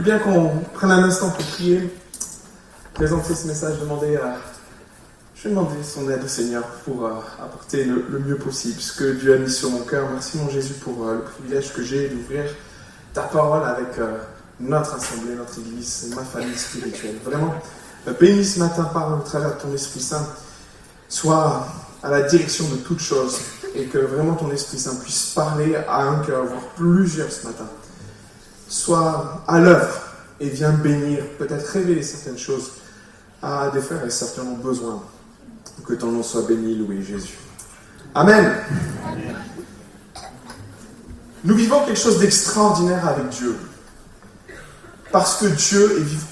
Allez bien qu'on prenne un instant pour prier, présenter ce message, demander à... Je vais demander son aide au Seigneur pour euh, apporter le, mieux possible ce que Dieu a mis sur mon cœur. Merci mon Jésus pour euh, le privilège que j'ai d'ouvrir ta parole avec euh, notre assemblée, notre église, ma famille spirituelle. Vraiment, bénis ce matin par au travers de ton Esprit Saint. Sois à la direction de toutes choses et que vraiment ton Esprit Saint puisse parler à un cœur, voire plusieurs ce matin. Sois à l'œuvre et viens bénir, peut-être révéler certaines choses à des frères et certainement besoin. Que ton nom soit béni, loué Jésus. Amen. Nous vivons quelque chose d'extraordinaire avec Dieu. Parce que Dieu est vivant.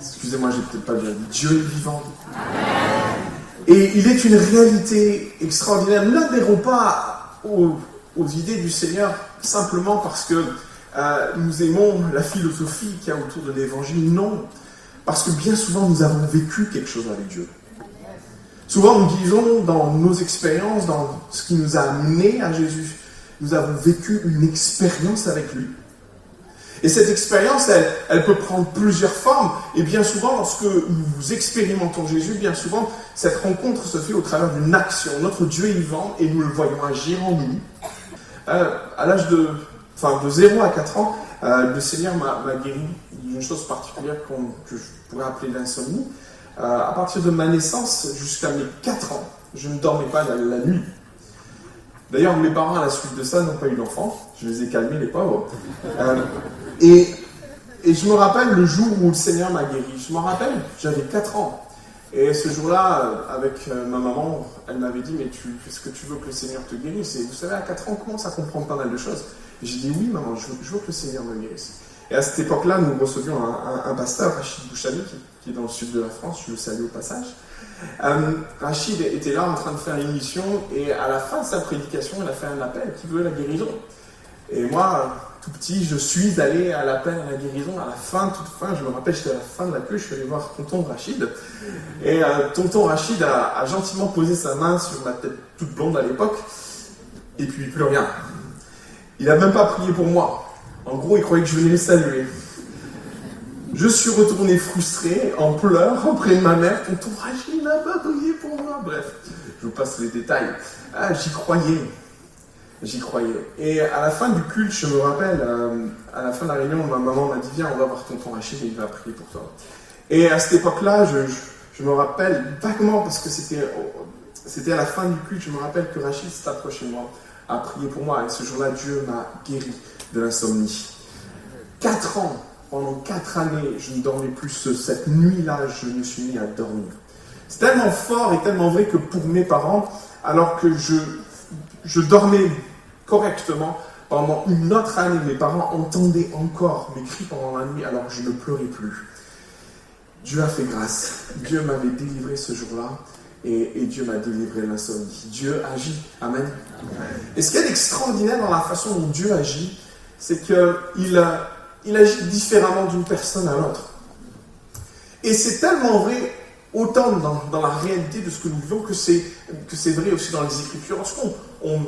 Excusez-moi, j'ai peut-être pas bien dit. Dieu est vivant. Et il est une réalité extraordinaire. N'adhérons pas aux, idées du Seigneur simplement parce que euh, nous aimons la philosophie qu'il y a autour de l'évangile. Non. Parce que bien souvent, nous avons vécu quelque chose avec Dieu. Souvent, nous disons dans nos expériences, dans ce qui nous a amenés à Jésus, nous avons vécu une expérience avec lui. Et cette expérience, elle, peut prendre plusieurs formes. Et bien souvent, lorsque nous expérimentons Jésus, bien souvent, cette rencontre se fait au travers d'une action. Notre Dieu est vivant et nous le voyons agir en nous. Euh, à l'âge de, enfin, de 0 à 4 ans, euh, le Seigneur m'a guéri d'une chose particulière que je pourrais appeler l'insomnie. Euh, à partir de ma naissance jusqu'à mes 4 ans, je ne dormais pas la, la nuit. D'ailleurs, mes parents, à la suite de ça, n'ont pas eu d'enfant. Je les ai calmés, les pauvres. Et, je me rappelle le jour où le Seigneur m'a guéri. Je me rappelle, j'avais 4 ans. Et ce jour-là, euh, avec euh, ma maman, elle m'avait dit Mais est-ce que tu veux que le Seigneur te guérisse? Et vous savez, à 4 ans, on commence à comprendre pas mal de choses? J'ai dit Oui, maman, je veux, que le Seigneur me guérisse. Et à cette époque-là, nous recevions un, pasteur, Rachid Bouchani, qui, est dans le sud de la France, je le salue au passage. Euh, Rachid était là en train de faire une mission, et à la fin de sa prédication, il a fait un appel qui veut la guérison. Et moi, tout petit, je suis allé à l'appel à la guérison à la fin, toute fin. Je me rappelle, j'étais à la fin de la queue, je suis allé voir tonton Rachid. Et euh, tonton Rachid a, gentiment posé sa main sur ma tête toute blonde à l'époque. Et puis plus rien. Il n'a même pas prié pour moi. En gros, il croyait que je venais le saluer. Je suis retourné frustré, en pleurs, auprès de ma mère. Tonton Rachid n'a pas prié pour moi. Bref, je vous passe les détails. Ah, j'y croyais. J'y croyais. Et à la fin du culte, je me rappelle, euh, à la fin de la réunion, ma maman m'a dit Viens, on va voir tonton Rachid et il va prier pour toi. Et à cette époque-là, je, me rappelle vaguement, parce que c'était, à la fin du culte, je me rappelle que Rachid s'est approché de moi, a prié pour moi. Et ce jour-là, Dieu m'a guéri de l'insomnie. Quatre ans, pendant quatre années, je ne dormais plus. Cette nuit-là, je me suis mis à dormir. C'est tellement fort et tellement vrai que pour mes parents, alors que je dormais correctement. Pendant une autre année, mes parents entendaient encore mes cris pendant la nuit alors je ne pleurais plus. Dieu a fait grâce. Dieu m'avait délivré ce jour-là et, Dieu m'a délivré l'insomnie. Dieu agit. Amen. Et ce qui est extraordinaire dans la façon dont Dieu agit, c'est qu'il il agit différemment d'une personne à l'autre. Et c'est tellement vrai, autant dans, dans, la réalité de ce que nous vivons, que c'est vrai aussi dans les Écritures. Lorsqu'on on,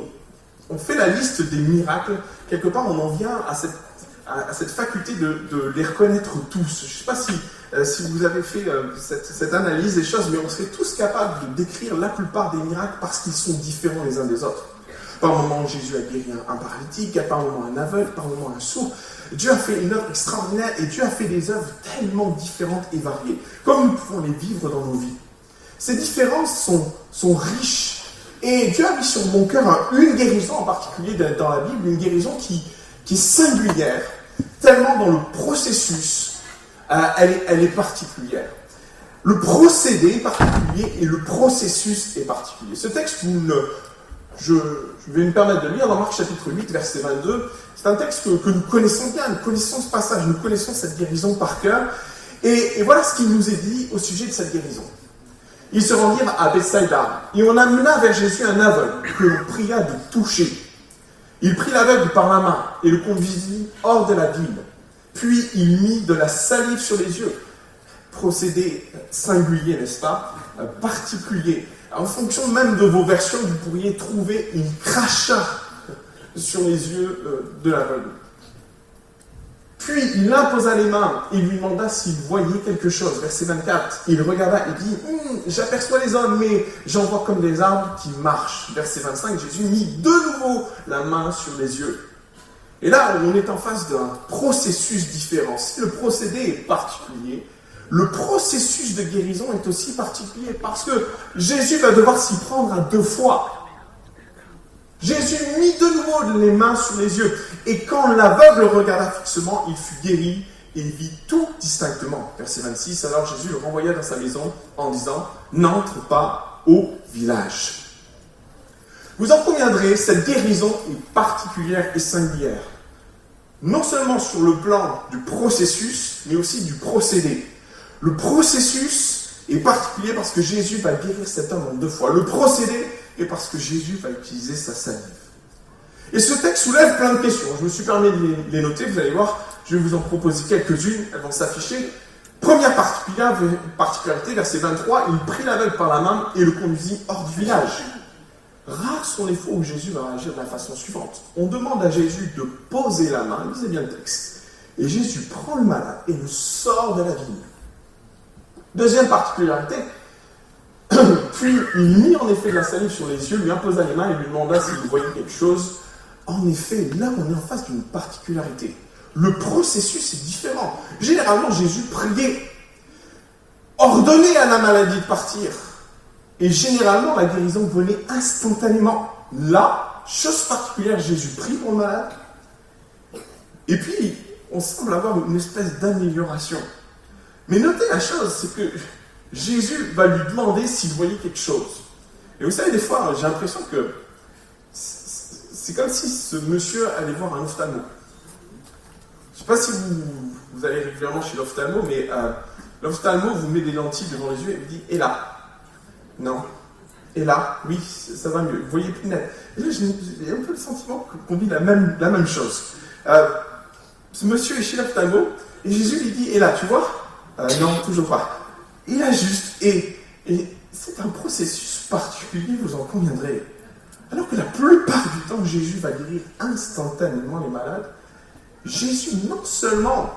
fait la liste des miracles, quelque part on en vient à cette, faculté de, les reconnaître tous. Je ne sais pas si, euh, si vous avez fait euh, cette, analyse des choses, mais on serait tous capables de décrire la plupart des miracles parce qu'ils sont différents les uns des autres. Par moment, Jésus a guéri un, paralytique, par moment un aveugle, par moment un sourd. Dieu a fait une œuvre extraordinaire et Dieu a fait des œuvres tellement différentes et variées, comme nous pouvons les vivre dans nos vies. Ces différences sont riches et Dieu a mis sur mon cœur une guérison en particulier dans la Bible, une guérison qui, qui est singulière, tellement dans le processus, euh, elle, est, particulière. Le procédé est particulier et le processus est particulier. Ce texte, je, vais me permettre de lire dans Marc chapitre 8, verset 22. C'est un texte que, nous connaissons bien, nous connaissons ce passage, nous connaissons cette guérison par cœur. et voilà ce qu'il nous est dit au sujet de cette guérison. Ils se rendirent à Bethsaida, et on amena vers Jésus un aveugle que l'on pria de toucher. Il prit l'aveugle par la main et le conduisit hors de la ville. Puis il mit de la salive sur les yeux. Procédé singulier, n'est-ce pas? Particulier. en fonction même de vos versions, vous pourriez trouver une cracha sur les yeux euh, de l'aveugle. Puis il imposa les mains et lui demanda s'il voyait quelque chose. Verset 24, il regarda et dit hum, J'aperçois les hommes, mais j'en vois comme des arbres qui marchent. Verset 25, Jésus mit de nouveau la main sur les yeux. Et là, on est en face d'un processus différent. Si le procédé est particulier, le processus de guérison est aussi particulier parce que Jésus va devoir s'y prendre à deux fois. Jésus mit de nouveau les mains sur les yeux. Et quand l'aveugle regarda fixement, il fut guéri et vit tout distinctement. Verset 26, alors Jésus le renvoya dans sa maison en disant, n'entre pas au village. Vous en conviendrez, cette guérison est particulière et singulière. Non seulement sur le plan du processus, mais aussi du procédé. Le processus est particulier parce que Jésus va guérir cet homme en deux fois. Le procédé est parce que Jésus va utiliser sa salive. Et ce texte soulève plein de questions. Je me suis permis de les noter, vous allez voir, je vais vous en proposer quelques-unes, elles vont s'afficher. Première particularité, verset 23, il prit l'aveugle par la main et le conduisit hors du village. Rares sont les fois où Jésus va agir de la façon suivante. On demande à Jésus de poser la main, lisez bien le texte, et Jésus prend le malade et le sort de la ville. Deuxième particularité, puis il mit en effet la salive sur les yeux, lui imposa les mains et lui demanda s'il voyait quelque chose. En effet, là on est en face d'une particularité. Le processus est différent. Généralement, Jésus priait, ordonnait à la maladie de partir. Et généralement, la guérison venait instantanément. Là, chose particulière, Jésus prie pour le malade. Et puis, on semble avoir une espèce d'amélioration. Mais notez la chose, c'est que Jésus va lui demander s'il voyait quelque chose. Et vous savez, des fois, j'ai l'impression que c'est comme si ce monsieur allait voir un ophtalmo. Je ne sais pas si vous, allez régulièrement chez l'ophtalmo, mais euh, l'ophtalmo vous met des lentilles devant les yeux et vous dit Et là? Non. Et là? Oui, ça va mieux. Vous voyez plus net. Et j'ai un peu le sentiment qu'on dit la même, la même chose. Euh, ce monsieur est chez l'ophtalmo et Jésus lui dit Et là, tu vois? Euh, Non, toujours pas. Il a juste. Et, et c'est un processus particulier, vous en conviendrez. Alors que la plupart du temps, Jésus va guérir instantanément les malades, Jésus, non seulement,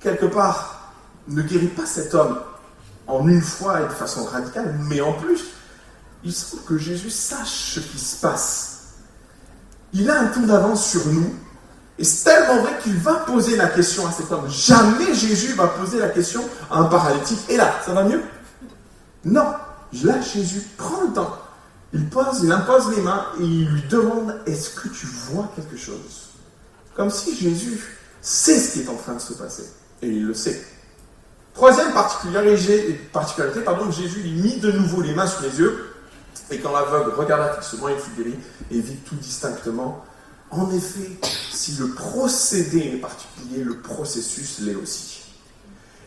quelque part, ne guérit pas cet homme en une fois et de façon radicale, mais en plus, il semble que Jésus sache ce qui se passe. Il a un temps d'avance sur nous, et c'est tellement vrai qu'il va poser la question à cet homme. Jamais Jésus va poser la question à un paralytique. Et là, ça va mieux? Non. Là, Jésus prend le temps. Il pose, il impose les mains et il lui demande Est-ce que tu vois quelque chose? Comme si Jésus sait ce qui est en train de se passer. Et il le sait. Troisième particularité, pardon, Jésus lui mit de nouveau les mains sur les yeux, et quand l'aveugle regarda fixement, il fut guéri et vit tout distinctement. En effet, si le procédé est particulier, le processus l'est aussi.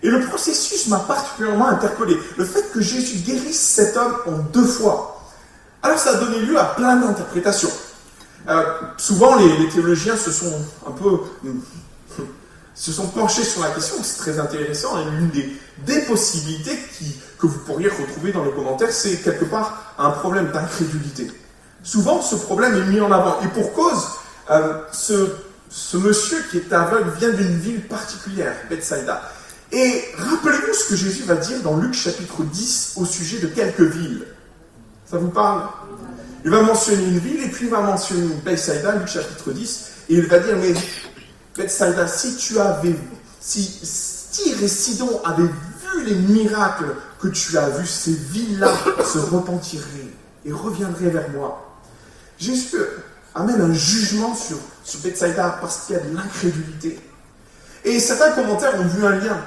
Et le processus m'a particulièrement interpellé. Le fait que Jésus guérisse cet homme en deux fois. Alors ça a donné lieu à plein d'interprétations. Euh, souvent, les, théologiens se sont un peu se sont penchés sur la question, c'est très intéressant, et l'une des, possibilités que vous pourriez retrouver dans les commentaires, c'est quelque part un problème d'incrédulité. Souvent, ce problème est mis en avant, et pour cause, euh, ce, monsieur qui est aveugle vient d'une ville particulière, Bethsaida. Et rappelez-vous ce que Jésus va dire dans Luc chapitre 10 au sujet de quelques villes. Ça vous parle? Il va mentionner une ville et puis il va mentionner Bethsaida, Luc chapitre 10, et il va dire, mais Bethsaida, si tu avais, si et Sidon avaient vu les miracles que tu as vus, ces villes-là se repentiraient et reviendraient vers moi. Jésus amène un jugement sur, sur Bethsaida parce qu'il y a de l'incrédulité. Et certains commentaires ont vu un lien.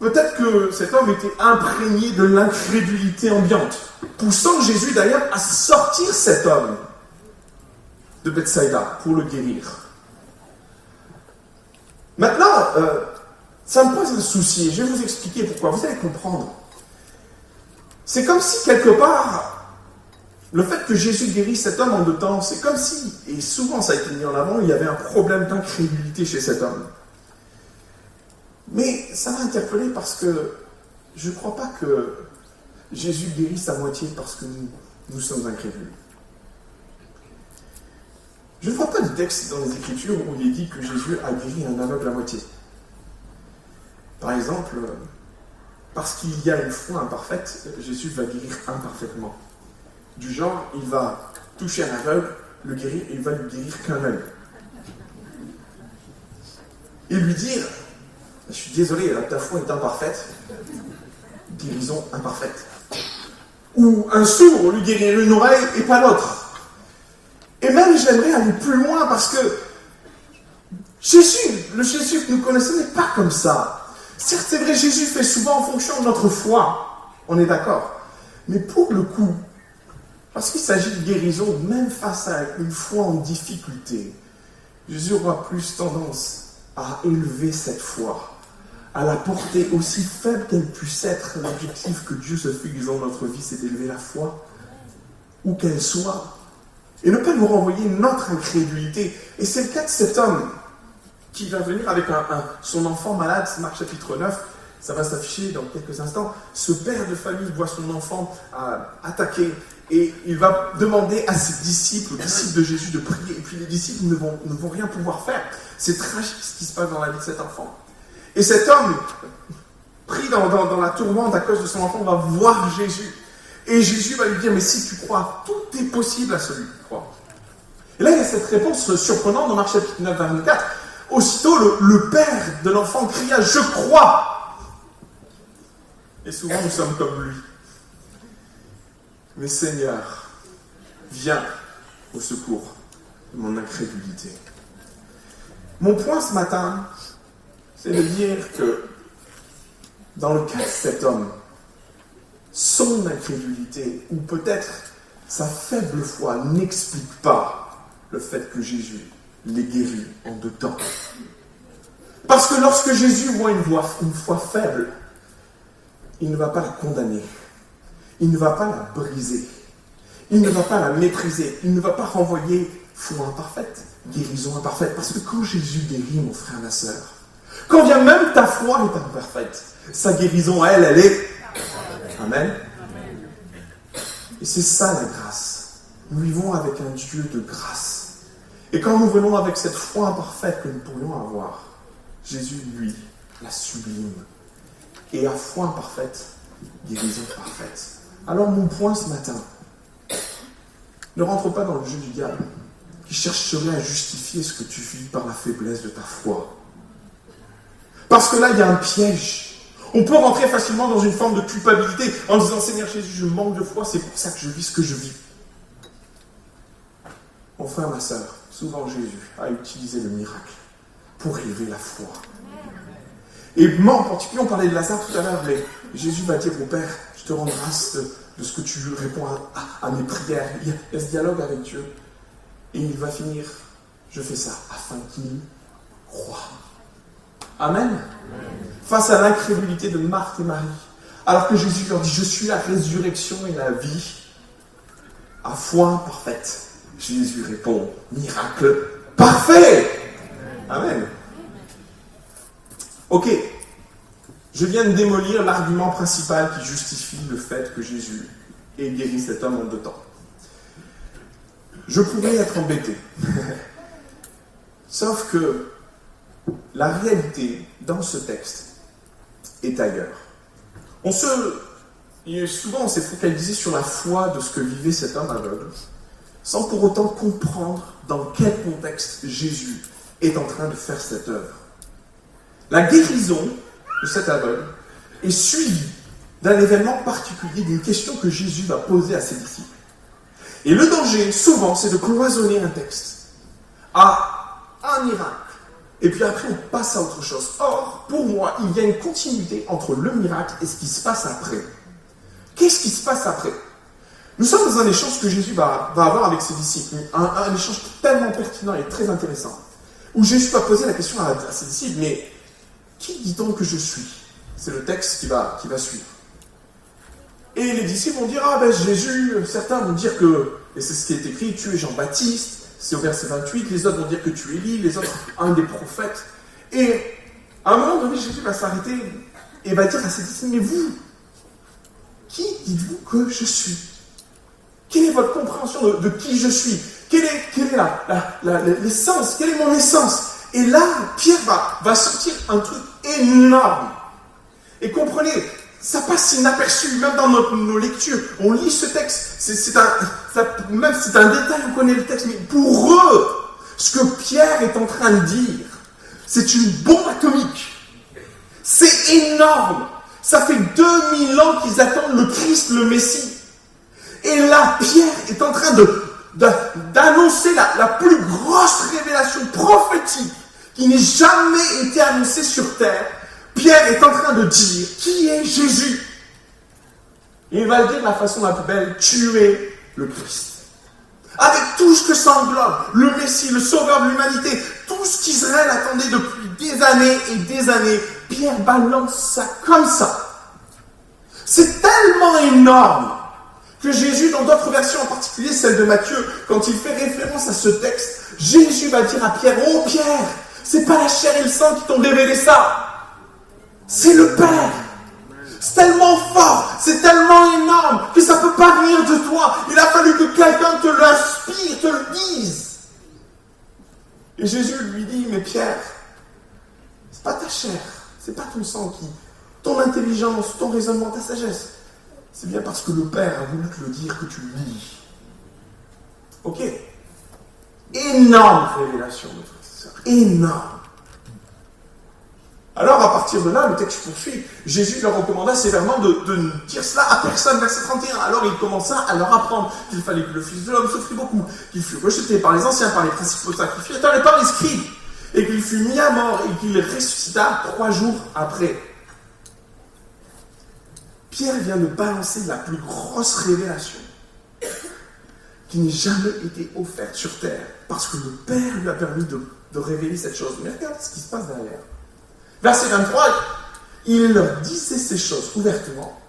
Peut-être que cet homme était imprégné de l'incrédulité ambiante, poussant Jésus d'ailleurs à sortir cet homme de Bethsaida pour le guérir. Maintenant, euh, ça me pose un souci, je vais vous expliquer pourquoi, vous allez comprendre. C'est comme si quelque part, le fait que Jésus guérisse cet homme en deux temps, c'est comme si, et souvent ça a été mis en avant, il y avait un problème d'incrédulité chez cet homme. Mais ça m'a interpellé parce que je ne crois pas que Jésus guérit sa moitié parce que nous, nous sommes incrédules. Je ne vois pas de texte dans les Écritures où il est dit que Jésus a guéri un aveugle à moitié. Par exemple, parce qu'il y a une foi imparfaite, Jésus va guérir imparfaitement. Du genre, il va toucher un aveugle, le guérir, et il va lui guérir qu'un œil. Et lui dire, je suis désolé, ta foi est imparfaite, guérison imparfaite. Ou un sourd, lui guérir une oreille et pas l'autre. Et même j'aimerais aller plus loin parce que Jésus, le Jésus que nous connaissons n'est pas comme ça. Certes, c'est vrai, Jésus fait souvent en fonction de notre foi, on est d'accord. Mais pour le coup, parce qu'il s'agit de guérison, même face à une foi en difficulté, Jésus aura plus tendance à élever cette foi, à la porter aussi faible qu'elle puisse être. L'objectif que Dieu se fixe dans notre vie, c'est d'élever la foi, où qu'elle soit, et ne pas nous renvoyer notre incrédulité. Et c'est le cas de cet homme qui va venir avec son enfant malade, c'est Marc chapitre 9, ça va s'afficher dans quelques instants. Ce père de famille voit son enfant euh, attaqué et il va demander à ses disciples, aux disciples de Jésus, de prier. Et puis les disciples ne vont, rien pouvoir faire. C'est tragique ce qui se passe dans la vie de cet enfant. Et cet homme, pris dans, dans la tourmente à cause de son enfant, va voir Jésus. Et Jésus va lui dire, mais si tu crois, tout est possible à celui qui croit. Et là, il y a cette réponse surprenante dans Marc chapitre 9, 24. Aussitôt, le, père de l'enfant cria Je crois Et souvent, nous sommes comme lui. Mais Seigneur, viens au secours de mon incrédulité. Mon point ce matin, c'est de dire que dans le cas de cet homme, son incrédulité, ou peut-être sa faible foi, n'explique pas le fait que Jésus les guérit en deux temps. Parce que lorsque Jésus voit une, voix, une foi faible, il ne va pas la condamner, il ne va pas la briser, il ne va pas la mépriser, il ne va pas renvoyer foi imparfaite, guérison imparfaite. Parce que quand Jésus guérit, mon frère, ma soeur, quand bien même ta foi est imparfaite, sa guérison, elle, elle est. Amen. Et c'est ça la grâce. Nous vivons avec un Dieu de grâce. Et quand nous venons avec cette foi imparfaite que nous pourrions avoir, Jésus, lui, la sublime. Et à foi imparfaite, guérison parfaite. Alors mon point ce matin, ne rentre pas dans le jeu du diable qui chercherait à justifier ce que tu vis par la faiblesse de ta foi. Parce que là, il y a un piège. On peut rentrer facilement dans une forme de culpabilité en disant Seigneur Jésus, je manque de foi, c'est pour ça que je vis ce que je vis. Mon frère, ma soeur, souvent Jésus a utilisé le miracle pour élever la foi. Et en particulier, on parlait de Lazare tout à l'heure, mais Jésus va dire au Père, je te rends grâce de, ce que tu réponds à, mes prières. Il y, a, il y, a, ce dialogue avec Dieu. Et il va finir, je fais ça afin qu'il croit. Amen. Face à l'incrédulité de Marthe et Marie, alors que Jésus leur dit, je suis la résurrection et la vie, à foi parfaite. Jésus répond, miracle parfait. Amen. Ok, je viens de démolir l'argument principal qui justifie le fait que Jésus ait guéri cet homme en deux temps. Je pourrais être embêté. Sauf que la réalité dans ce texte est ailleurs. On se, souvent on s'est focalisé sur la foi de ce que vivait cet homme aveugle sans pour autant comprendre dans quel contexte Jésus est en train de faire cette œuvre. La guérison de cet aveugle est suivie d'un événement particulier, d'une question que Jésus va poser à ses disciples. Et le danger, souvent, c'est de cloisonner un texte à un miracle. Et puis après, on passe à autre chose. Or, pour moi, il y a une continuité entre le miracle et ce qui se passe après. Qu'est-ce qui se passe après? Nous sommes dans un échange que Jésus va, avoir avec ses disciples, un, échange tellement pertinent et très intéressant, où Jésus va poser la question à, ses disciples, mais qui dit-on que je suis? C'est le texte qui va, qui va suivre. Et les disciples vont dire, ah ben Jésus, certains vont dire que, et c'est ce qui est écrit, tu es Jean-Baptiste, c'est au verset 28, les autres vont dire que tu es Élie, les autres un des prophètes. Et à un moment donné, Jésus va s'arrêter et va dire à ses disciples, mais vous, qui dites-vous que je suis? Quelle est votre compréhension de, qui je suis? Quelle est, est l'essence? Quelle est mon essence? Et là, Pierre va, va sortir un truc énorme. Et comprenez, ça passe inaperçu, même dans nos, lectures. On lit ce texte, c'est un, même c'est un détail, on connaît le texte, mais pour eux, ce que Pierre est en train de dire, c'est une bombe atomique. C'est énorme. Ça fait 2000 ans qu'ils attendent le Christ, le Messie. Et là, Pierre est en train de, d'annoncer la, la plus grosse révélation prophétique qui n'ait jamais été annoncée sur terre. Pierre est en train de dire qui est Jésus? il va le dire de la façon la plus belle, tu le Christ. Avec tout ce que ça englobe, le Messie, le Sauveur de l'humanité, tout ce qu'Israël attendait depuis des années et des années, Pierre balance ça comme ça. C'est tellement énorme que Jésus, dans d'autres versions, en particulier celle de Matthieu, quand il fait référence à ce texte, Jésus va dire à Pierre, oh Pierre, c'est pas la chair et le sang qui t'ont révélé ça, c'est le Père. C'est tellement fort, c'est tellement énorme que ça ne peut pas venir de toi. Il a fallu que quelqu'un te l'inspire, te le dise. Et Jésus lui dit, mais Pierre, c'est pas ta chair, c'est pas ton sang qui, ton intelligence, ton raisonnement, ta sagesse. C'est bien parce que le Père a voulu te le dire que tu le lis. Ok? Énorme révélation, de frère Énorme. Alors, à partir de là, le texte poursuit. Jésus leur recommanda sévèrement de, de ne dire cela à personne, verset 31. Alors, il commença à leur apprendre qu'il fallait que le Fils de l'homme souffrit beaucoup, qu'il fut rejeté par les anciens, par les principaux sacrificateurs et par les scribes, et qu'il fut mis à mort et qu'il ressuscita trois jours après. Pierre vient de balancer la plus grosse révélation qui n'ait jamais été offerte sur terre, parce que le Père lui a permis de, de révéler cette chose. Mais regarde ce qui se passe derrière. Verset 23, il leur disait ces choses ouvertement.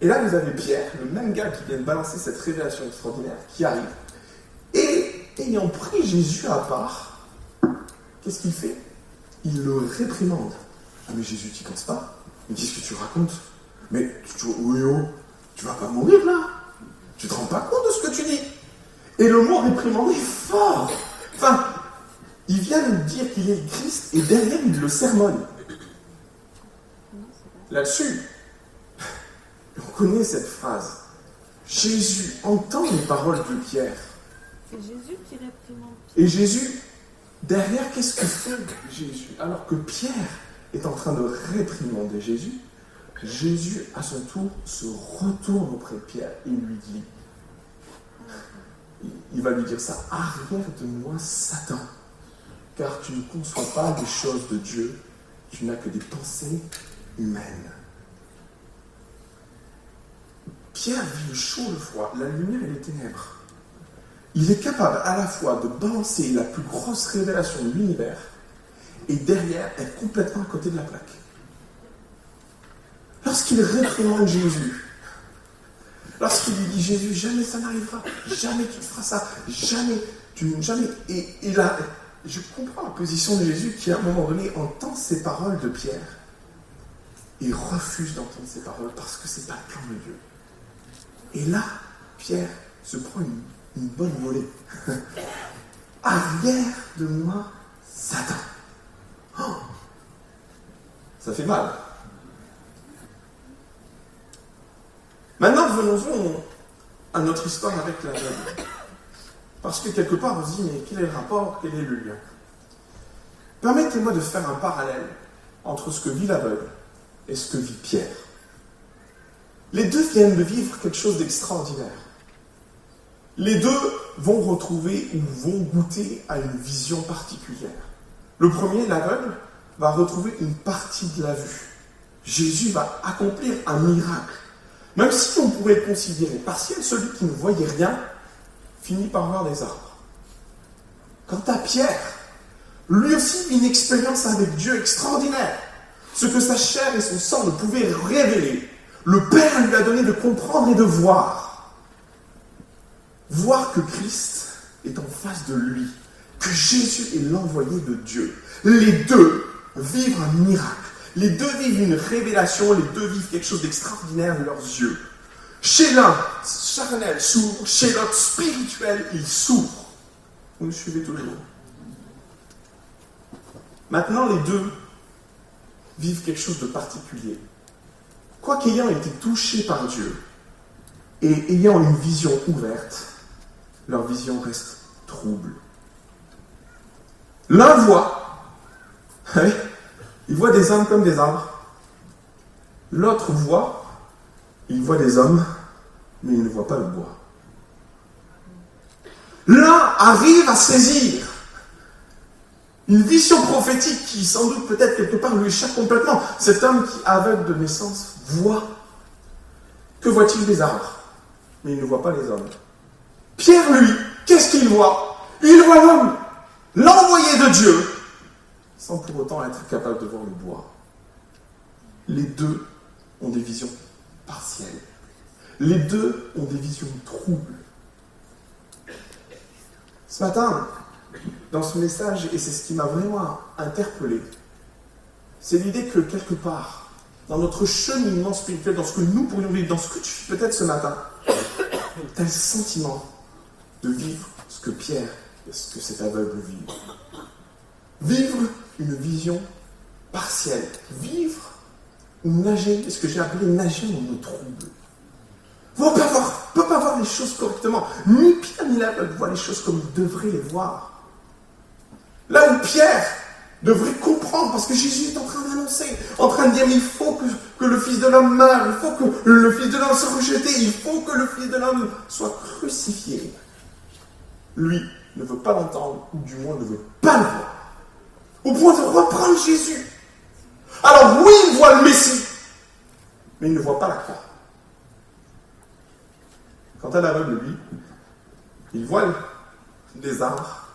Et là, vous avez Pierre, le même gars qui vient de balancer cette révélation extraordinaire, qui arrive. Et ayant pris Jésus à part, qu'est-ce qu'il fait? Il le réprimande. Ah, mais Jésus, tu ne penses pas? Mais qu'est-ce que tu racontes Mais tu, oui, oh, tu vas pas mourir là Tu te rends pas compte de ce que tu dis Et le mot réprimander est fort. Enfin, il vient de dire qu'il est Christ et derrière il le sermonne. Là-dessus, on connaît cette phrase. Jésus entend les paroles de Pierre. C'est Jésus qui réprimande. Et Jésus, derrière, qu'est-ce que fait Jésus? Alors que Pierre est en train de réprimander Jésus, Jésus, à son tour, se retourne auprès de Pierre et lui dit, il va lui dire ça, arrière de moi, Satan car tu ne conçois pas les choses de Dieu, tu n'as que des pensées humaines. Pierre vit le chaud, le froid, la lumière et les ténèbres. Il est capable à la fois de balancer la plus grosse révélation de l'univers et derrière être complètement à côté de la plaque. Lorsqu'il réprimande Jésus, lorsqu'il lui dit Jésus, jamais ça n'arrivera, jamais tu feras ça, jamais, tu jamais. Et je comprends la position de Jésus qui, à un moment donné, entend ces paroles de Pierre et refuse d'entendre ces paroles parce que c'est pas le plan de Dieu. Et là, Pierre se prend une, bonne volée. Arrière de moi, Satan. Oh ça fait mal. Maintenant, venons-en à notre histoire avec la parce que quelque part, on se dit, mais quel est le rapport, quel est le lien? Permettez-moi de faire un parallèle entre ce que vit l'aveugle et ce que vit Pierre. Les deux viennent de vivre quelque chose d'extraordinaire. Les deux vont retrouver ou vont goûter à une vision particulière. Le premier, l'aveugle, va retrouver une partie de la vue. Jésus va accomplir un miracle. Même si on pourrait considérer partiel, celui qui ne voyait rien finit par voir des arbres. Quant à Pierre, lui aussi une expérience avec Dieu extraordinaire. Ce que sa chair et son sang ne pouvaient révéler, le Père lui a donné de comprendre et de voir. Voir que Christ est en face de lui, que Jésus est l'envoyé de Dieu. Les deux vivent un miracle. Les deux vivent une révélation, les deux vivent quelque chose d'extraordinaire de leurs yeux. Chez l'un, charnel, sourd, chez l'autre, spirituel, il s'ouvre. Vous me suivez toujours Maintenant, les deux vivent quelque chose de particulier. Quoiqu'ayant été touchés par Dieu et ayant une vision ouverte, leur vision reste trouble. L'un voit, il voit des hommes comme des arbres. L'autre voit, il voit des hommes, mais il ne voit pas le bois. L'un arrive à saisir une vision prophétique qui, sans doute, peut-être quelque part, lui échappe complètement. Cet homme qui, aveugle de naissance, voit. Que voit-il des arbres Mais il ne voit pas les hommes. Pierre, lui, qu'est-ce qu'il voit? Il voit l'homme, l'envoyé de Dieu, sans pour autant être capable de voir le bois. Les deux ont des visions partielles. Les deux ont des visions troubles. Ce matin, dans ce message, et c'est ce qui m'a vraiment interpellé, c'est l'idée que quelque part, dans notre cheminement spirituel, dans ce que nous pourrions vivre, dans ce que tu fais peut-être ce matin, tu as le sentiment de vivre ce que Pierre et ce que cet aveugle vit. Vivre une vision partielle. Vivre ou nager, ce que j'ai appelé nager dans nos troubles. Ne peut pas voir les choses correctement. Ni Pierre ni l'aveugle voient les choses comme ils devraient les voir. Là où Pierre devrait comprendre, parce que Jésus est en train d'annoncer, en train de dire, il faut que, que le Fils de l'homme meure, il faut que le Fils de l'homme soit rejeté, il faut que le Fils de l'homme soit crucifié. Lui ne veut pas l'entendre, ou du moins ne veut pas le voir, au point de reprendre Jésus. Alors oui, il voit le Messie, mais il ne voit pas la croix. Quant à l'aveugle, lui, il voit les arbres,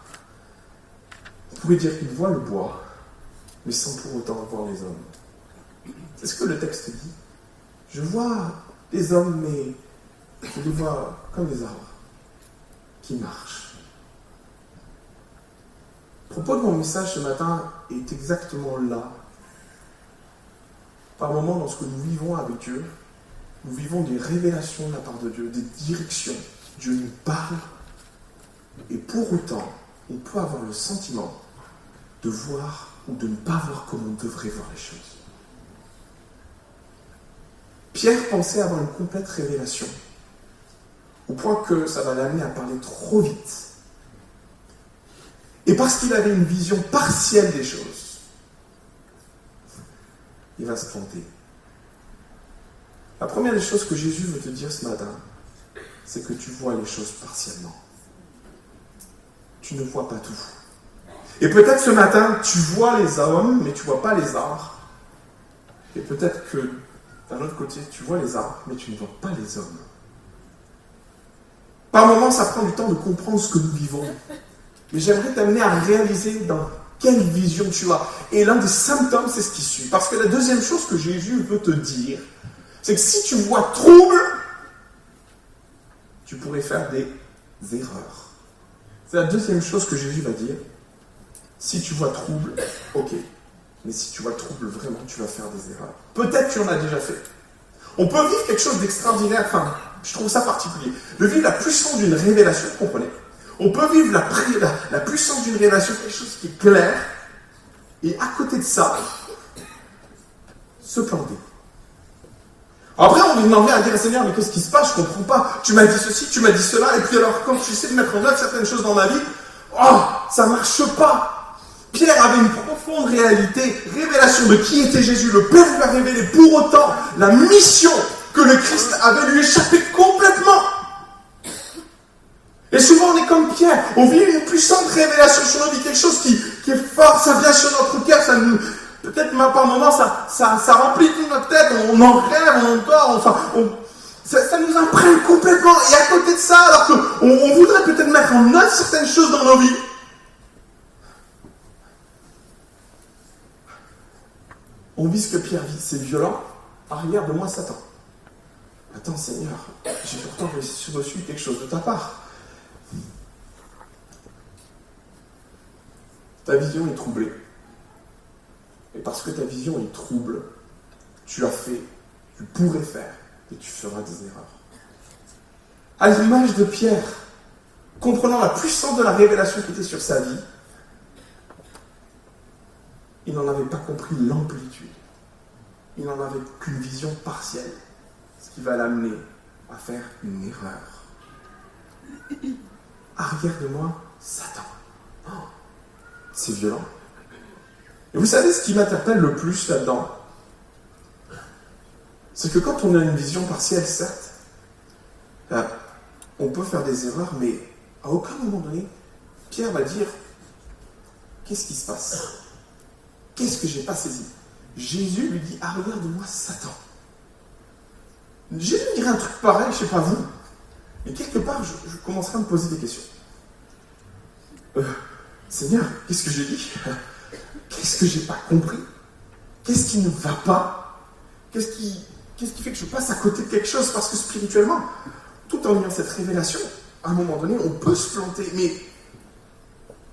vous pouvez dire qu'il voit le bois, mais sans pour autant voir les hommes. C'est ce que le texte dit. Je vois les hommes, mais je les vois comme des arbres qui marchent. Le propos de mon message ce matin est exactement là. Par moments, dans ce que nous vivons avec Dieu, nous vivons des révélations de la part de Dieu, des directions. Dieu nous parle, et pour autant, on peut avoir le sentiment de voir ou de ne pas voir comme on devrait voir les choses. Pierre pensait avoir une complète révélation, au point que ça va l'amener à parler trop vite. Et parce qu'il avait une vision partielle des choses, il va se planter. La première des choses que Jésus veut te dire ce matin, c'est que tu vois les choses partiellement. Tu ne vois pas tout. Et peut-être ce matin, tu vois les hommes, mais tu ne vois pas les arbres. Et peut-être que d'un autre côté, tu vois les arbres, mais tu ne vois pas les hommes. Par moments, ça prend du temps de comprendre ce que nous vivons. Mais j'aimerais t'amener à réaliser dans quelle vision tu as. Et l'un des symptômes, c'est ce qui suit. Parce que la deuxième chose que Jésus veut te dire, c'est que si tu vois trouble, tu pourrais faire des erreurs. C'est la deuxième chose que Jésus va dire. Si tu vois trouble, ok. Mais si tu vois trouble vraiment, tu vas faire des erreurs. Peut-être tu en as déjà fait. On peut vivre quelque chose d'extraordinaire, enfin, je trouve ça particulier. De vivre la puissance d'une révélation, comprenez? On peut vivre la, la puissance d'une révélation, quelque chose qui est clair, et à côté de ça, se planter. Après, on en vient à dire, Seigneur, mais qu'est-ce qui se passe? Je comprends pas. Tu m'as dit ceci, tu m'as dit cela, et puis alors, quand tu essaies de mettre en œuvre certaines choses dans ma vie, oh, ça marche pas. Pierre avait une profonde réalité, révélation de qui était Jésus. Le Père lui a révélé pour autant la mission que le Christ avait lui échappé complètement. Et souvent on est comme Pierre, on vit une puissante révélation sur nos vies, quelque chose qui, est fort, ça vient sur notre cœur, ça nous, peut-être même par moments ça, ça, remplit toute notre tête, on, en rêve, on encore, enfin, ça, nous imprègne complètement. Et à côté de ça, alors qu'on on voudrait peut-être mettre en œuvre certaines choses dans nos vies, On vit ce que Pierre vit, c'est violent. Arrière de moi, Satan. Attends, Seigneur, j'ai pourtant reçu quelque chose de ta part. Ta vision est troublée. Et parce que ta vision est trouble, tu as fait, tu pourrais faire, et tu feras des erreurs. À l'image de Pierre, comprenant la puissance de la révélation qui était sur sa vie, il n'en avait pas compris l'amplitude. Il n'en avait qu'une vision partielle, ce qui va l'amener à faire une erreur. Arrière de moi, Satan. Oh, c'est violent. Et vous savez ce qui m'interpelle le plus là-dedans? C'est que quand on a une vision partielle, certes, euh, on peut faire des erreurs, mais à aucun moment donné, Pierre va dire Qu'est-ce qui se passe? Qu'est-ce que j'ai pas saisi? Jésus lui dit Ah, regarde-moi Satan. Jésus dirait un truc pareil, je ne sais pas vous, mais quelque part, je, commencerai à me poser des questions. Euh, Seigneur, qu'est-ce que j'ai dit? Qu'est-ce que j'ai pas compris? Qu'est-ce qui ne va pas? Qu'est-ce qui, qui fait que je passe à côté de quelque chose? Parce que spirituellement, tout en ayant cette révélation, à un moment donné, on peut se planter. Mais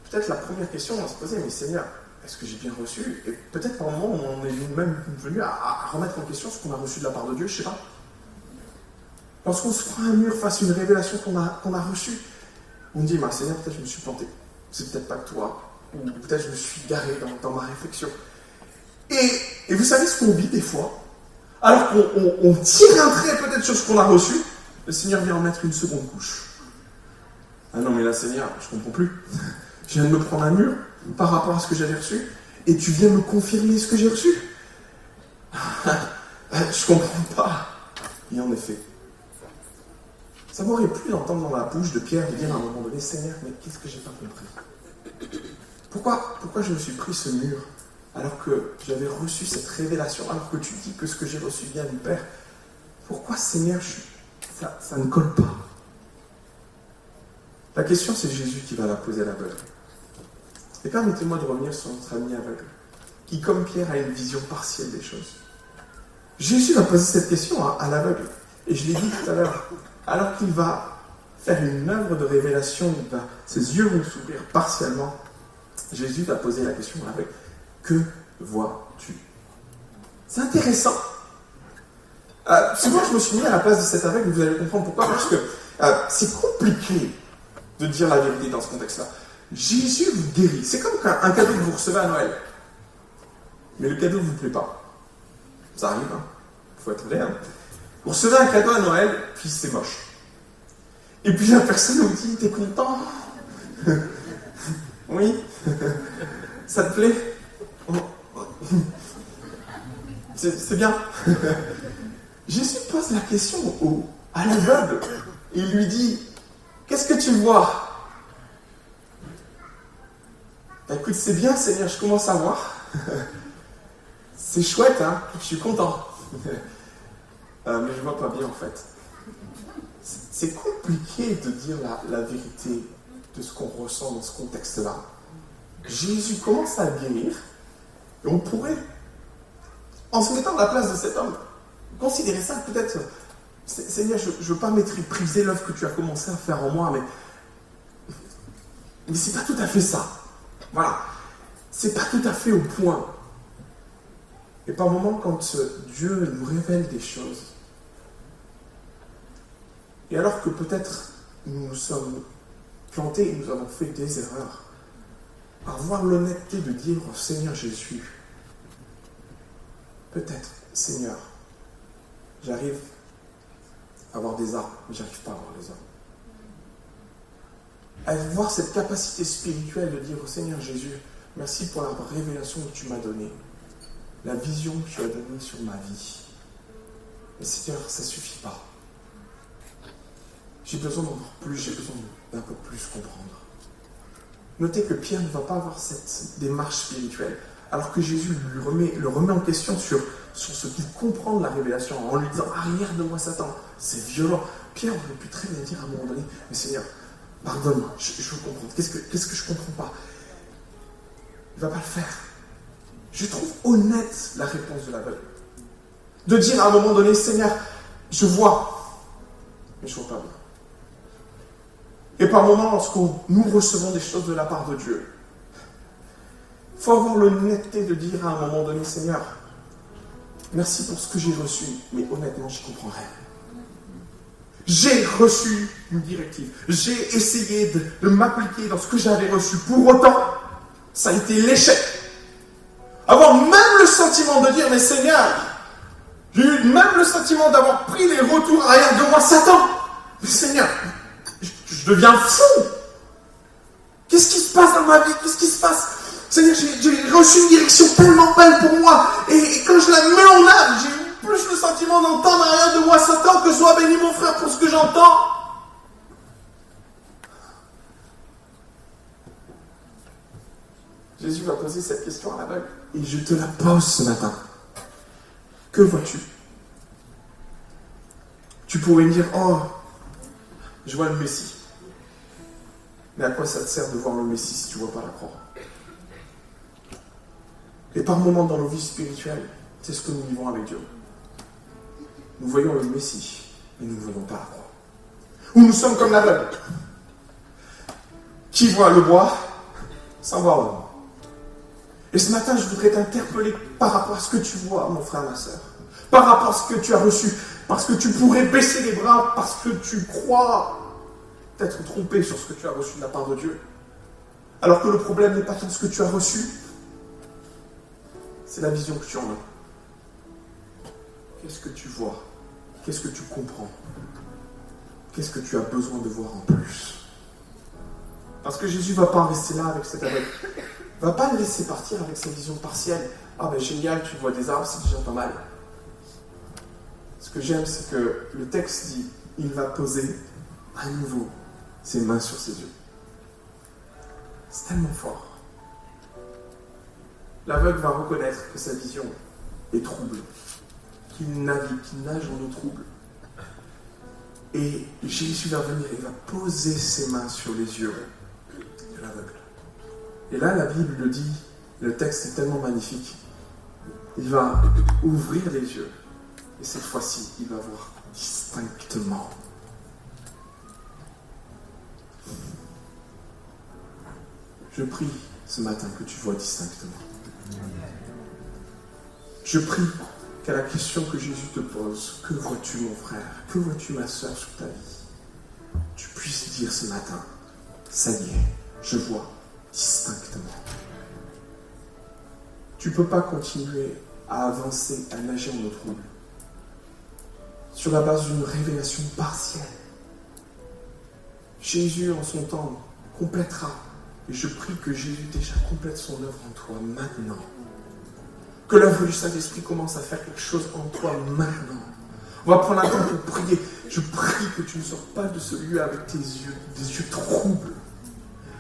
peut-être la première question, on va se poser, mais Seigneur, est-ce que j'ai bien reçu? Et peut-être par moment, on est même venu à, remettre en question ce qu'on a reçu de la part de Dieu, je sais pas. Lorsqu'on se prend un mur face à une révélation qu'on a, a reçue, on dit, bah, Seigneur, peut-être je me suis planté. C'est peut-être pas toi. Ou peut-être je me suis garé dans, ma réflexion. Et, vous savez ce qu'on vit des fois? Alors qu'on tire un trait peut-être sur ce qu'on a reçu, le Seigneur vient en mettre une seconde couche. Ah non, mais là, Seigneur, je comprends plus. Je viens de me prendre un mur par rapport à ce que j'avais reçu, et tu viens me confirmer ce que j'ai reçu. je comprends pas. Et en effet, ça m'aurait plu d'entendre dans la bouche de Pierre dire à un moment donné, Seigneur, mais qu'est-ce que j'ai pas compris? Pourquoi, pourquoi je me suis pris ce mur alors que j'avais reçu cette révélation, alors que tu dis que ce que j'ai reçu vient du Père? Pourquoi, Seigneur, ça, ça ne colle pas? La question, c'est Jésus qui va la poser à l'aveugle. Et permettez-moi de revenir sur notre ami aveugle, qui, comme Pierre, a une vision partielle des choses. Jésus va poser cette question à l'aveugle. Et je l'ai dit tout à l'heure, alors qu'il va faire une œuvre de révélation, ses yeux vont s'ouvrir partiellement, Jésus va poser la question avec Que vois-tu? C'est intéressant. Euh, souvent, je me suis mis à la place de cet aveugle, vous allez comprendre pourquoi, parce que euh, c'est compliqué de dire la vérité dans ce contexte-là. Jésus vous guérit. C'est comme un, cadeau que vous recevez à Noël. Mais le cadeau ne vous plaît pas. Ça arrive, hein. Il faut être vrai. Hein. Vous recevez un cadeau à Noël, puis c'est moche. Et puis la personne vous dit T'es content? Oui Ça te plaît C'est bien. Jésus pose la question au, à l'aveugle. Il lui dit Qu'est-ce que tu vois? Bah, Écoute, c'est bien, Seigneur, je commence à voir. c'est chouette, hein Je suis content. Euh, mais je vois pas bien en fait. C'est compliqué de dire la, vérité de ce qu'on ressent dans ce contexte-là. Jésus commence à guérir, et on pourrait, en se mettant à la place de cet homme, considérer ça peut-être, Seigneur, je ne veux pas mépriser l'œuvre que tu as commencé à faire en moi, mais, mais c'est pas tout à fait ça. Voilà. C'est pas tout à fait au point. Et par moments, quand Dieu nous révèle des choses, et alors que peut-être nous sommes plantés, nous avons fait des erreurs, avoir l'honnêteté de dire au Seigneur Jésus, peut-être, Seigneur, j'arrive à avoir des armes, mais j'arrive pas à avoir les armes. Avoir cette capacité spirituelle de dire au Seigneur Jésus, merci pour la révélation que tu m'as donnée, la vision que tu as donnée sur ma vie. Mais Seigneur, ça ne suffit pas. J'ai besoin d'en plus, j'ai besoin d'un peu plus comprendre. Notez que Pierre ne va pas avoir cette démarche spirituelle, alors que Jésus le remet en question sur, ce qu'il comprend de la révélation, en lui disant Arrière de moi, Satan, c'est violent. Pierre aurait pu très bien dire à un moment donné Mais Seigneur, pardonne-moi, je, veux comprendre. Qu'est-ce que, qu'est-ce que je ne comprends pas? Il ne va pas le faire. Je trouve honnête la réponse de l'aveugle. De dire à un moment donné Seigneur, je vois, mais je ne vois pas bien. Et par moments, lorsque nous recevons des choses de la part de Dieu, il faut avoir l'honnêteté de dire à un moment donné, Seigneur, merci pour ce que j'ai reçu, mais honnêtement, je comprends rien. J'ai reçu une directive. J'ai essayé de, de m'appliquer dans ce que j'avais reçu. Pour autant, ça a été l'échec. Avoir même le sentiment de dire, mais Seigneur, j'ai eu même le sentiment d'avoir pris les retours arrière de moi, Satan. Mais Seigneur, je, deviens fou. Qu'est-ce qui se passe dans ma vie? Qu'est-ce qui se passe? Seigneur, j'ai reçu une direction tellement belle pour moi. Et, quand je la mets en œuvre, j'ai plus le sentiment d'entendre rien de moi Satan que soit béni mon frère pour ce que j'entends. Jésus va poser cette question à l'aveugle. Et je te la pose ce matin. Que vois-tu? Tu pourrais me dire, oh, je vois le Messie. Mais à quoi ça te sert de voir le Messie si tu ne vois pas la croix? Et par moments dans nos vies spirituelles, c'est ce que nous vivons avec Dieu. Nous voyons le Messie, mais nous ne voyons pas la croix. Ou nous sommes comme l'aveugle, qui voit le bois sans voir l'homme. Et ce matin, je voudrais t'interpeller par rapport à ce que tu vois, mon frère, ma soeur. Par rapport à ce que tu as reçu. Parce que tu pourrais baisser les bras, parce que tu crois t'être trompé sur ce que tu as reçu de la part de Dieu. Alors que le problème n'est pas tant ce que tu as reçu, c'est la vision que tu en as. Qu'est-ce que tu vois? Qu'est-ce que tu comprends? Qu'est-ce que tu as besoin de voir en plus? Parce que Jésus ne va pas rester là avec aveugle. Il ne va pas le laisser partir avec sa vision partielle. Ah ben génial, tu vois des arbres, c'est déjà pas mal. Ce que j'aime, c'est que le texte dit, il va poser à nouveau ses mains sur ses yeux. C'est tellement fort. L'aveugle va reconnaître que sa vision est trouble, qu'il navigue, qu'il nage dans le trouble. Et Jésus va venir, il va poser ses mains sur les yeux de l'aveugle. Et là, la Bible le dit, le texte est tellement magnifique. Il va ouvrir les yeux. Et cette fois-ci, il va voir distinctement. Je prie ce matin que tu vois distinctement. Je prie qu'à la question que Jésus te pose, que vois-tu mon frère, que vois-tu ma soeur sur ta vie, tu puisses dire ce matin, ça y est, je vois distinctement. Tu ne peux pas continuer à avancer, à nager en eau sur la base d'une révélation partielle. Jésus, en son temps, complétera et je prie que Jésus déjà complète son œuvre en toi maintenant. Que l'œuvre du Saint-Esprit commence à faire quelque chose en toi maintenant. On va prendre un temps pour prier. Je prie que tu ne sors pas de ce lieu avec tes yeux, des yeux troubles.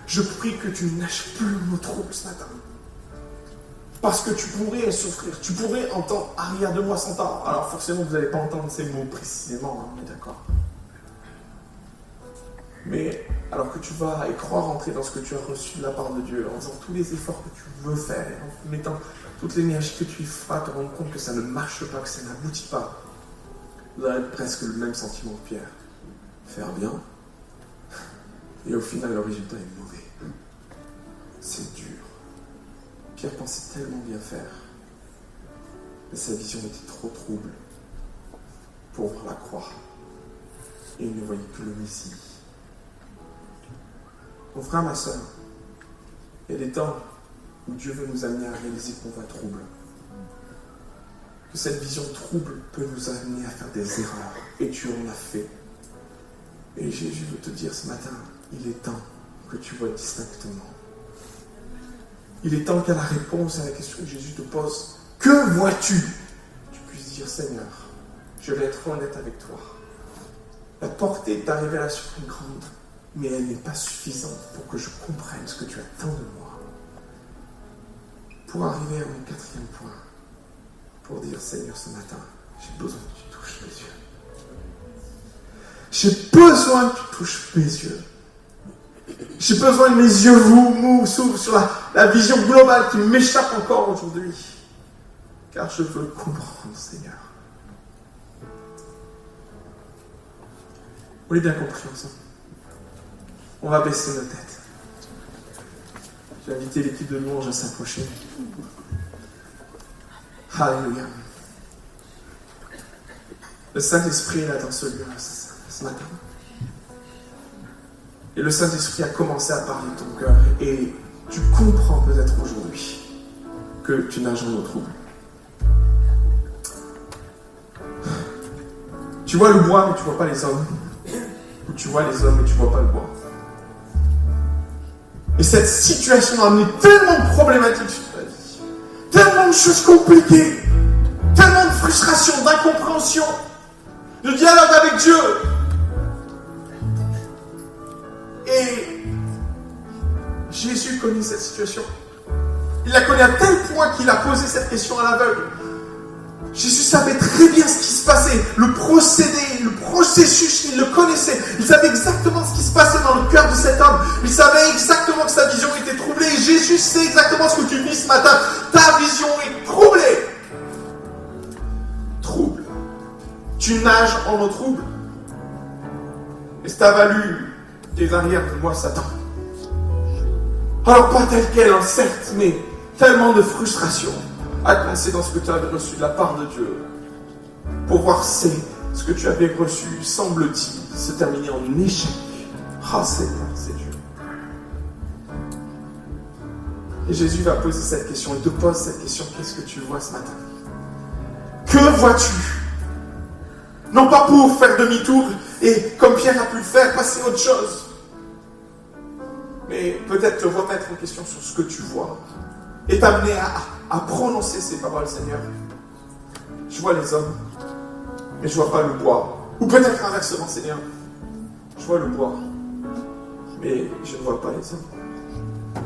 Je prie que tu ne nages plus nos troubles ce matin. Parce que tu pourrais souffrir, tu pourrais entendre arrière de moi ans. Alors forcément, vous n'allez pas entendre ces mots précisément, hein, on est d'accord. Mais alors que tu vas y croire rentrer dans ce que tu as reçu de la part de Dieu, en faisant tous les efforts que tu veux faire, en mettant toute l'énergie que tu feras, te rendre compte que ça ne marche pas, que ça n'aboutit pas, vous aurez presque le même sentiment que Pierre. Faire bien, et au final le résultat est mauvais. C'est dur. Pierre pensait tellement bien faire, mais sa vision était trop trouble pour la croix. Et il ne voyait que le Messie. Mon frère, ma soeur, il y a des temps où Dieu veut nous amener à réaliser qu'on va trouble. Que cette vision trouble peut nous amener à faire des erreurs. Et tu en as fait. Et Jésus veut te dire ce matin, il est temps que tu vois distinctement. Il est temps qu'à la réponse à la question que Jésus te pose, que vois-tu? Tu puisses dire, Seigneur, je vais être honnête avec toi. La portée de ta révélation est grande mais elle n'est pas suffisante pour que je comprenne ce que tu attends de moi. Pour arriver à mon quatrième point, pour dire Seigneur ce matin, j'ai besoin que tu touches mes yeux. J'ai besoin que tu touches mes yeux. J'ai besoin que mes yeux vous s'ouvrent sur la, la vision globale qui m'échappe encore aujourd'hui. Car je veux comprendre, Seigneur. On est bien compris ensemble. On va baisser nos têtes. Je vais inviter l'équipe de louange à s'approcher. Alléluia. Le Saint-Esprit est là dans ce lieu ce matin. Et le Saint-Esprit a commencé à parler de ton cœur. Et tu comprends peut-être aujourd'hui que tu nages en eau trouble. Tu vois le bois, mais tu ne vois pas les hommes. Ou tu vois les hommes, mais tu ne vois pas le bois. Et cette situation a amené tellement de problématiques sur ta vie. Tellement de choses compliquées. Tellement de frustration, d'incompréhension. De dialogue avec Dieu. Et Jésus connaît cette situation. Il la connaît à tel point qu'il a posé cette question à l'aveugle. Jésus savait très bien ce qui le procédé, le processus, il le connaissait. Il savait exactement ce qui se passait dans le cœur de cet homme. Il savait exactement que sa vision était troublée. Jésus sait exactement ce que tu vis ce matin. Ta vision est troublée. Trouble. Tu nages en eau trouble. Et ça t'a valu des arrières de moi, Satan. Alors pas tel quel, hein, certes, mais tellement de frustration à penser dans ce que tu avais reçu de la part de Dieu. Pour voir si ce que tu avais reçu, semble-t-il, se terminer en échec. Ah Seigneur, c'est Dieu. Et Jésus va poser cette question, il te pose cette question, qu'est-ce que tu vois ce matin? Que vois-tu? Non pas pour faire demi-tour et, comme Pierre a pu le faire, passer à autre chose. Mais peut-être te remettre en question sur ce que tu vois et t'amener à, prononcer ces paroles, Seigneur. Je vois les hommes, mais je vois pas le bois. Ou peut-être inversement, Seigneur. Je vois le bois, mais je ne vois pas les hommes.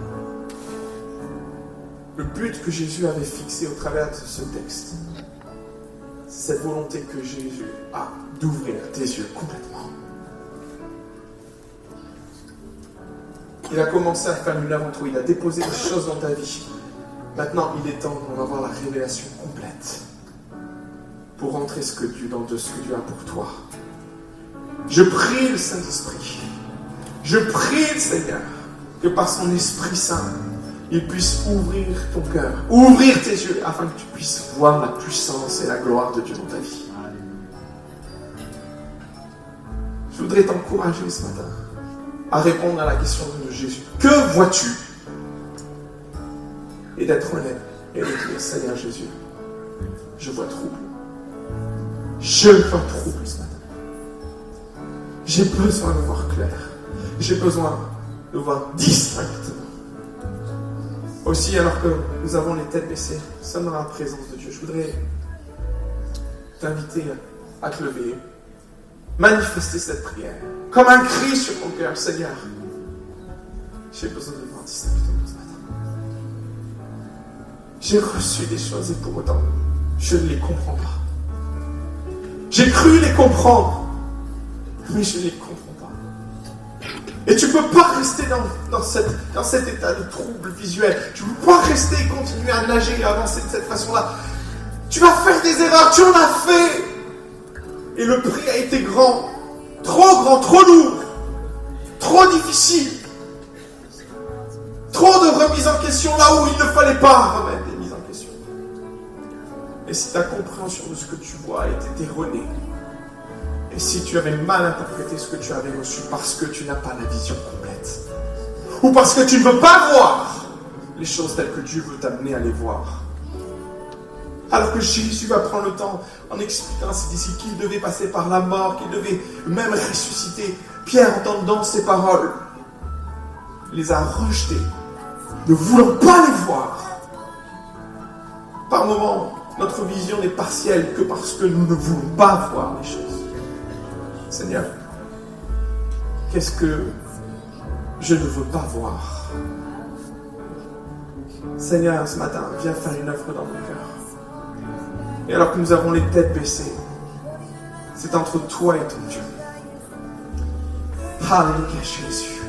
Le but que Jésus avait fixé au travers de ce texte, c'est cette volonté que Jésus a d'ouvrir tes yeux complètement. Il a commencé à faire une œuvre il a déposé des choses dans ta vie Maintenant, il est temps d'en avoir la révélation complète pour rentrer ce que Dieu, dans ce que Dieu a pour toi. Je prie le Saint-Esprit. Je prie le Seigneur que par son Esprit Saint, il puisse ouvrir ton cœur, ouvrir tes yeux afin que tu puisses voir la puissance et la gloire de Dieu dans ta vie. Je voudrais t'encourager ce matin à répondre à la question de Jésus. Que vois-tu? Et d'être honnête et de dire Seigneur Jésus, je vois trouble. Je vois trouble ce matin. J'ai besoin de voir clair. J'ai besoin de voir distinctement. Aussi, alors que nous avons les têtes baissées, sommes dans la présence de Dieu. Je voudrais t'inviter à te lever, manifester cette prière, comme un cri sur ton cœur, Seigneur. J'ai besoin de voir distinctement. J'ai reçu des choses et pour autant, je ne les comprends pas. J'ai cru les comprendre, mais je ne les comprends pas. Et tu ne peux pas rester dans, dans, dans cet état de trouble visuel. Tu ne peux pas rester et continuer à nager et avancer de cette façon-là. Tu vas faire des erreurs, tu en as fait. Et le prix a été grand, trop grand, trop lourd, trop difficile. Trop de remise en question là où il ne fallait pas remettre et si ta compréhension de ce que tu vois était erronée, et si tu avais mal interprété ce que tu avais reçu parce que tu n'as pas la vision complète, ou parce que tu ne veux pas voir les choses telles que Dieu veut t'amener à les voir, alors que Jésus va prendre le temps en expliquant à ses disciples qu'il devait passer par la mort, qu'il devait même ressusciter, Pierre, entendant ces paroles, les a rejetés, ne voulant pas les voir. Par moments, notre vision n'est partielle que parce que nous ne voulons pas voir les choses. Seigneur, qu'est-ce que je ne veux pas voir? Seigneur, ce matin, viens faire une œuvre dans mon cœur. Et alors que nous avons les têtes baissées, c'est entre toi et ton Dieu. Alléluia, Jésus.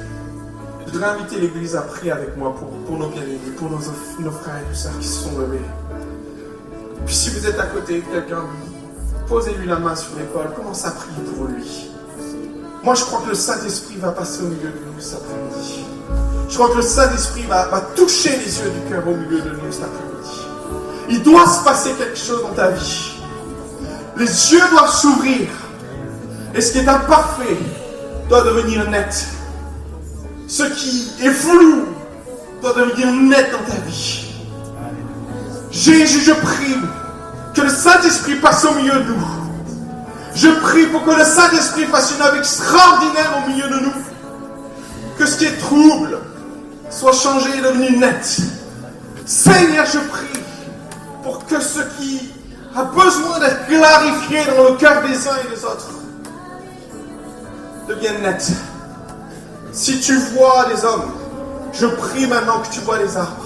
Je voudrais inviter l'Église à prier avec moi pour, nos bien-aimés, pour nos, nos frères et nos sœurs qui se sont levés. Puis si vous êtes à côté de quelqu'un, posez-lui la main sur l'épaule, commencez à prier pour lui. Moi, je crois que le Saint-Esprit va passer au milieu de nous cet après-midi. Je crois que le Saint-Esprit va, va toucher les yeux du cœur au milieu de nous cet après-midi. Il doit se passer quelque chose dans ta vie. Les yeux doivent s'ouvrir. Et ce qui est imparfait doit devenir net. Ce qui est flou doit devenir net dans ta vie. Jésus, je prie que le Saint-Esprit passe au milieu de nous. Je prie pour que le Saint-Esprit fasse une œuvre extraordinaire au milieu de nous. Que ce qui est trouble soit changé et devenu net. Seigneur, je prie pour que ce qui a besoin d'être clarifié dans le cœur des uns et des autres devienne net. Si tu vois des hommes, je prie maintenant que tu vois les arbres.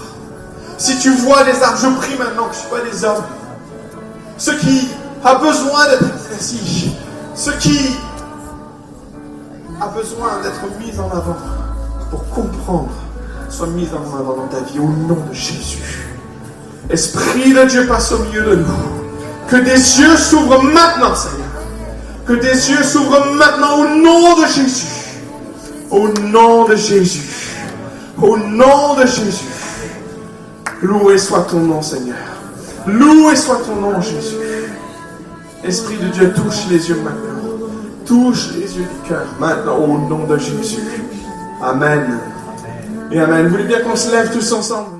Si tu vois des arbres, je prie maintenant que tu vois des hommes. Ce qui a besoin d'être précis, ce qui a besoin d'être mis en avant pour comprendre, soit mis en avant dans ta vie au nom de Jésus. Esprit de Dieu passe au milieu de nous. Que des yeux s'ouvrent maintenant, Seigneur. Que des yeux s'ouvrent maintenant au nom de Jésus. Au nom de Jésus. Au nom de Jésus. Loué soit ton nom, Seigneur. Loué soit ton nom, Jésus. Esprit de Dieu, touche les yeux maintenant. Touche les yeux du cœur maintenant au nom de Jésus. Amen. Et Amen. Vous voulez bien qu'on se lève tous ensemble?